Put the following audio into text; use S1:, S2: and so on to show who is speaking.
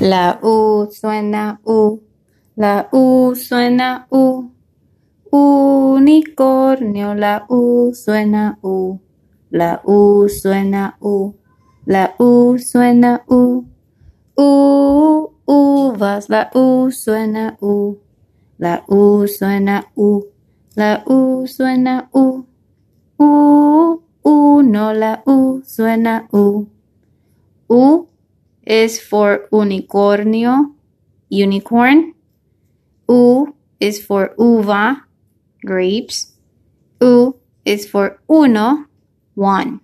S1: La U suena U. La U suena U. Unicornio, la U suena U. La U suena U. La U suena U. U, uvas, la U suena U. La U suena U. La U suena U. U, uno, la U suena U. U is for unicornio, unicorn. U is for uva, grapes. U is for uno, one.